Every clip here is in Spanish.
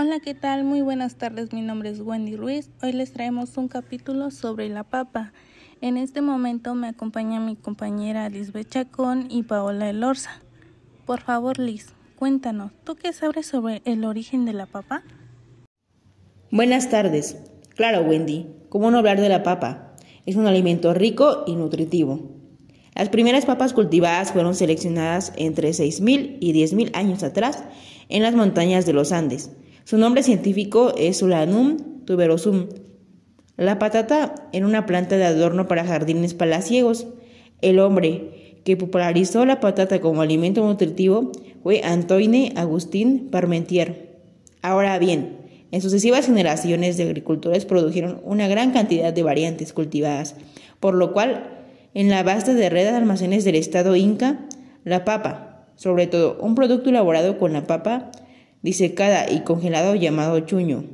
Hola, ¿qué tal? Muy buenas tardes, mi nombre es Wendy Ruiz. Hoy les traemos un capítulo sobre la papa. En este momento me acompaña mi compañera Lisbeth Chacón y Paola Elorza. Por favor, Liz, cuéntanos, ¿tú qué sabes sobre el origen de la papa? Buenas tardes. Claro, Wendy, ¿cómo no hablar de la papa? Es un alimento rico y nutritivo. Las primeras papas cultivadas fueron seleccionadas entre 6.000 y 10.000 años atrás en las montañas de los Andes. Su nombre científico es Solanum tuberosum. La patata era una planta de adorno para jardines palaciegos. El hombre que popularizó la patata como alimento nutritivo fue Antoine Agustín Parmentier. Ahora bien, en sucesivas generaciones de agricultores produjeron una gran cantidad de variantes cultivadas, por lo cual, en la vasta de red de almacenes del estado inca, la papa, sobre todo un producto elaborado con la papa, disecada y congelado llamado chuño.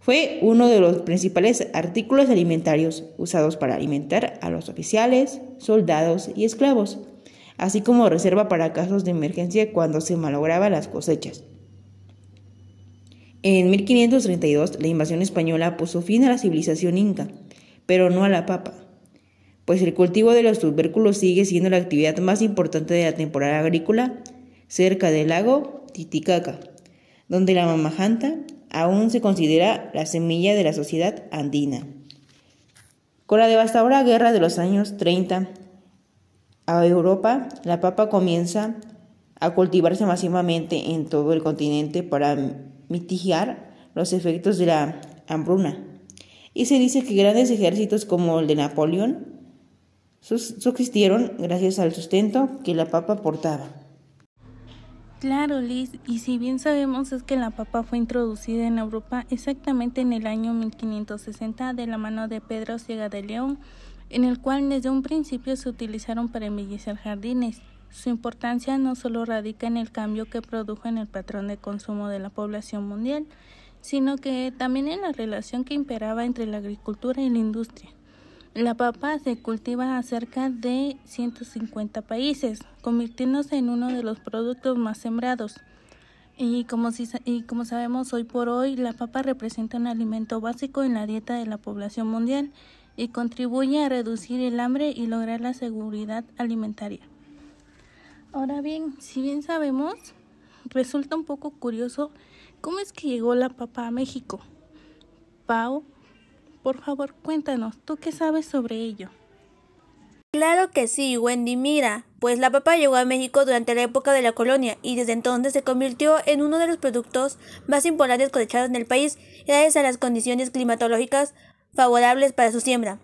Fue uno de los principales artículos alimentarios usados para alimentar a los oficiales, soldados y esclavos, así como reserva para casos de emergencia cuando se malograban las cosechas. En 1532 la invasión española puso fin a la civilización inca, pero no a la papa, pues el cultivo de los tubérculos sigue siendo la actividad más importante de la temporada agrícola cerca del lago Titicaca, donde la mamajanta aún se considera la semilla de la sociedad andina. Con la devastadora guerra de los años 30 a Europa, la papa comienza a cultivarse masivamente en todo el continente para mitigar los efectos de la hambruna. Y se dice que grandes ejércitos como el de Napoleón subsistieron gracias al sustento que la papa portaba. Claro, Liz, y si bien sabemos es que la papa fue introducida en Europa exactamente en el año 1560 de la mano de Pedro Ciega de León, en el cual desde un principio se utilizaron para embellecer jardines. Su importancia no solo radica en el cambio que produjo en el patrón de consumo de la población mundial, sino que también en la relación que imperaba entre la agricultura y la industria. La papa se cultiva a cerca de 150 países, convirtiéndose en uno de los productos más sembrados. Y como, si, y como sabemos hoy por hoy, la papa representa un alimento básico en la dieta de la población mundial y contribuye a reducir el hambre y lograr la seguridad alimentaria. Ahora bien, si bien sabemos, resulta un poco curioso cómo es que llegó la papa a México. Pau por favor, cuéntanos, ¿tú qué sabes sobre ello? Claro que sí, Wendy, mira, pues la papa llegó a México durante la época de la colonia y desde entonces se convirtió en uno de los productos más importantes cosechados en el país gracias a las condiciones climatológicas favorables para su siembra.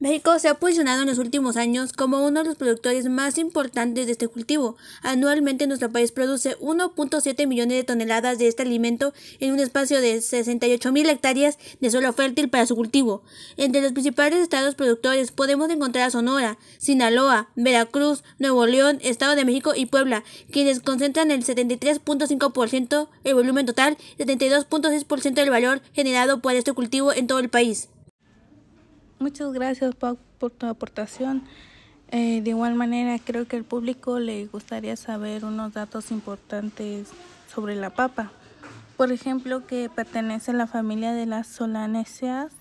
México se ha posicionado en los últimos años como uno de los productores más importantes de este cultivo. Anualmente nuestro país produce 1.7 millones de toneladas de este alimento en un espacio de 68 mil hectáreas de suelo fértil para su cultivo. Entre los principales estados productores podemos encontrar a Sonora, Sinaloa, Veracruz, Nuevo León, Estado de México y Puebla, quienes concentran el 73.5% del volumen total y el 72.6% del valor generado por este cultivo en todo el país. Muchas gracias, Pau, por tu aportación. Eh, de igual manera, creo que al público le gustaría saber unos datos importantes sobre la papa. Por ejemplo, que pertenece a la familia de las solanáceas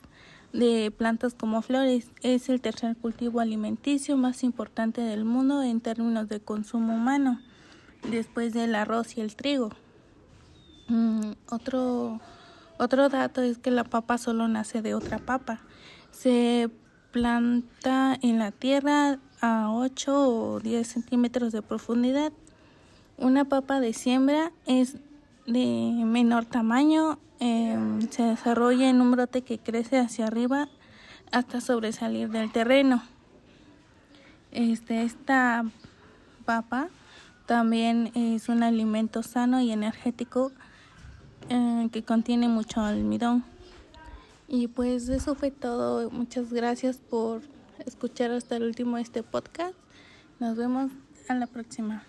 de plantas como flores. Es el tercer cultivo alimenticio más importante del mundo en términos de consumo humano, después del arroz y el trigo. Mm, otro, otro dato es que la papa solo nace de otra papa. Se planta en la tierra a 8 o 10 centímetros de profundidad. Una papa de siembra es de menor tamaño, em, se desarrolla en un brote que crece hacia arriba hasta sobresalir del terreno. Este, esta papa también es un alimento sano y energético eh, que contiene mucho almidón. Y pues eso fue todo. Muchas gracias por escuchar hasta el último este podcast. Nos vemos a la próxima.